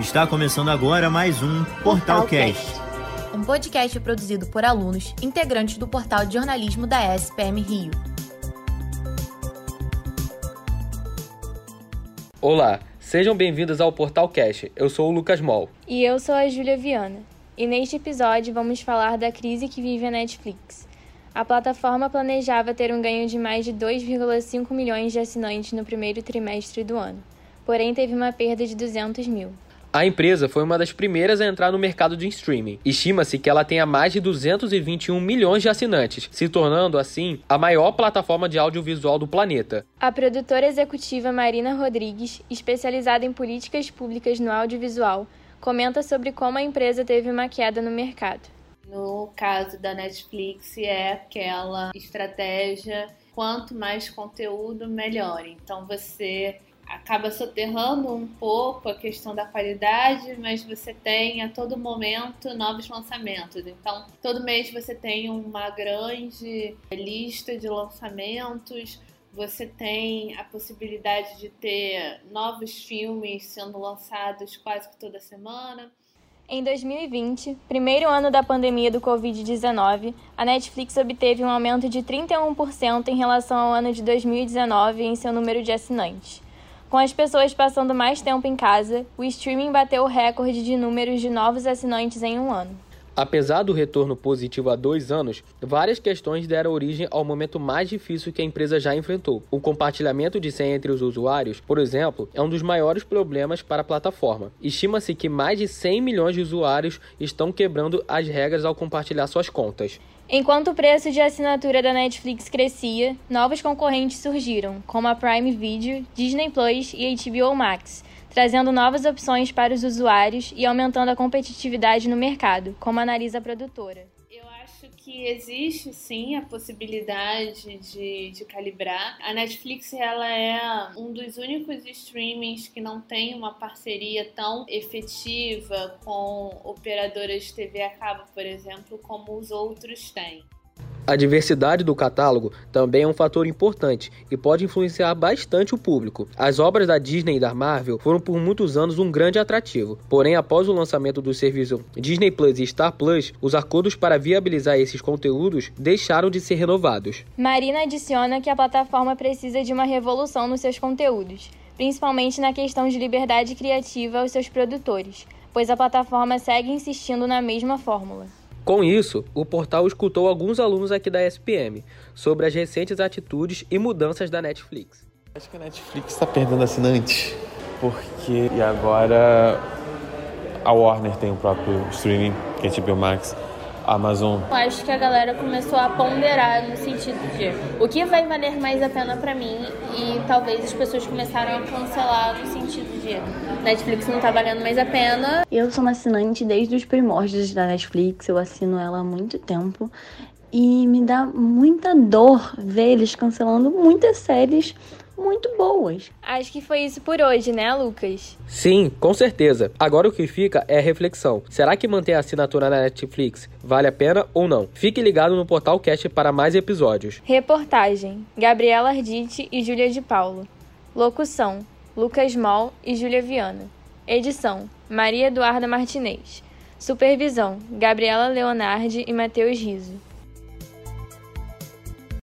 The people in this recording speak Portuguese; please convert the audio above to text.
Está começando agora mais um Portal Cast. Um podcast produzido por alunos integrantes do portal de jornalismo da SPM Rio. Olá, sejam bem-vindos ao Portal Cast. Eu sou o Lucas Mol. E eu sou a Júlia Viana. E neste episódio vamos falar da crise que vive a Netflix. A plataforma planejava ter um ganho de mais de 2,5 milhões de assinantes no primeiro trimestre do ano, porém teve uma perda de 200 mil. A empresa foi uma das primeiras a entrar no mercado de streaming. Estima-se que ela tenha mais de 221 milhões de assinantes, se tornando, assim, a maior plataforma de audiovisual do planeta. A produtora executiva Marina Rodrigues, especializada em políticas públicas no audiovisual, comenta sobre como a empresa teve uma queda no mercado. No caso da Netflix, é aquela estratégia quanto mais conteúdo, melhor. Então você acaba soterrando um pouco a questão da qualidade, mas você tem a todo momento novos lançamentos. Então, todo mês você tem uma grande lista de lançamentos, você tem a possibilidade de ter novos filmes sendo lançados quase que toda semana. Em 2020, primeiro ano da pandemia do Covid-19, a Netflix obteve um aumento de 31% em relação ao ano de 2019 em seu número de assinantes. Com as pessoas passando mais tempo em casa, o streaming bateu o recorde de números de novos assinantes em um ano. Apesar do retorno positivo há dois anos, várias questões deram origem ao momento mais difícil que a empresa já enfrentou. O compartilhamento de senha entre os usuários, por exemplo, é um dos maiores problemas para a plataforma. Estima-se que mais de 100 milhões de usuários estão quebrando as regras ao compartilhar suas contas. Enquanto o preço de assinatura da Netflix crescia, novos concorrentes surgiram, como a Prime Video, Disney Plus e HBO Max, trazendo novas opções para os usuários e aumentando a competitividade no mercado, como analisa a produtora que existe sim a possibilidade de, de calibrar. A Netflix ela é um dos únicos streamings que não tem uma parceria tão efetiva com operadoras de TV a cabo, por exemplo, como os outros têm. A diversidade do catálogo também é um fator importante e pode influenciar bastante o público. As obras da Disney e da Marvel foram por muitos anos um grande atrativo. Porém, após o lançamento do serviço Disney Plus e Star Plus, os acordos para viabilizar esses conteúdos deixaram de ser renovados. Marina adiciona que a plataforma precisa de uma revolução nos seus conteúdos, principalmente na questão de liberdade criativa aos seus produtores, pois a plataforma segue insistindo na mesma fórmula. Com isso, o portal escutou alguns alunos aqui da SPM sobre as recentes atitudes e mudanças da Netflix. Acho que a Netflix está perdendo assinantes, porque e agora a Warner tem o próprio streaming, que é tipo o Max, Amazon. Eu acho que a galera começou a ponderar no sentido de o que vai valer mais a pena para mim e talvez as pessoas começaram a cancelar no sentido de Netflix não tá valendo mais a pena. Eu sou uma assinante desde os primórdios da Netflix, eu assino ela há muito tempo e me dá muita dor ver eles cancelando muitas séries muito boas. Acho que foi isso por hoje, né, Lucas? Sim, com certeza. Agora o que fica é a reflexão. Será que manter a assinatura na Netflix vale a pena ou não? Fique ligado no Portal Cast para mais episódios. Reportagem: Gabriela Arditi e Júlia de Paulo. Locução: Lucas Mol e Júlia Viana. Edição: Maria Eduarda Martinez. Supervisão: Gabriela Leonardi e Matheus Riso.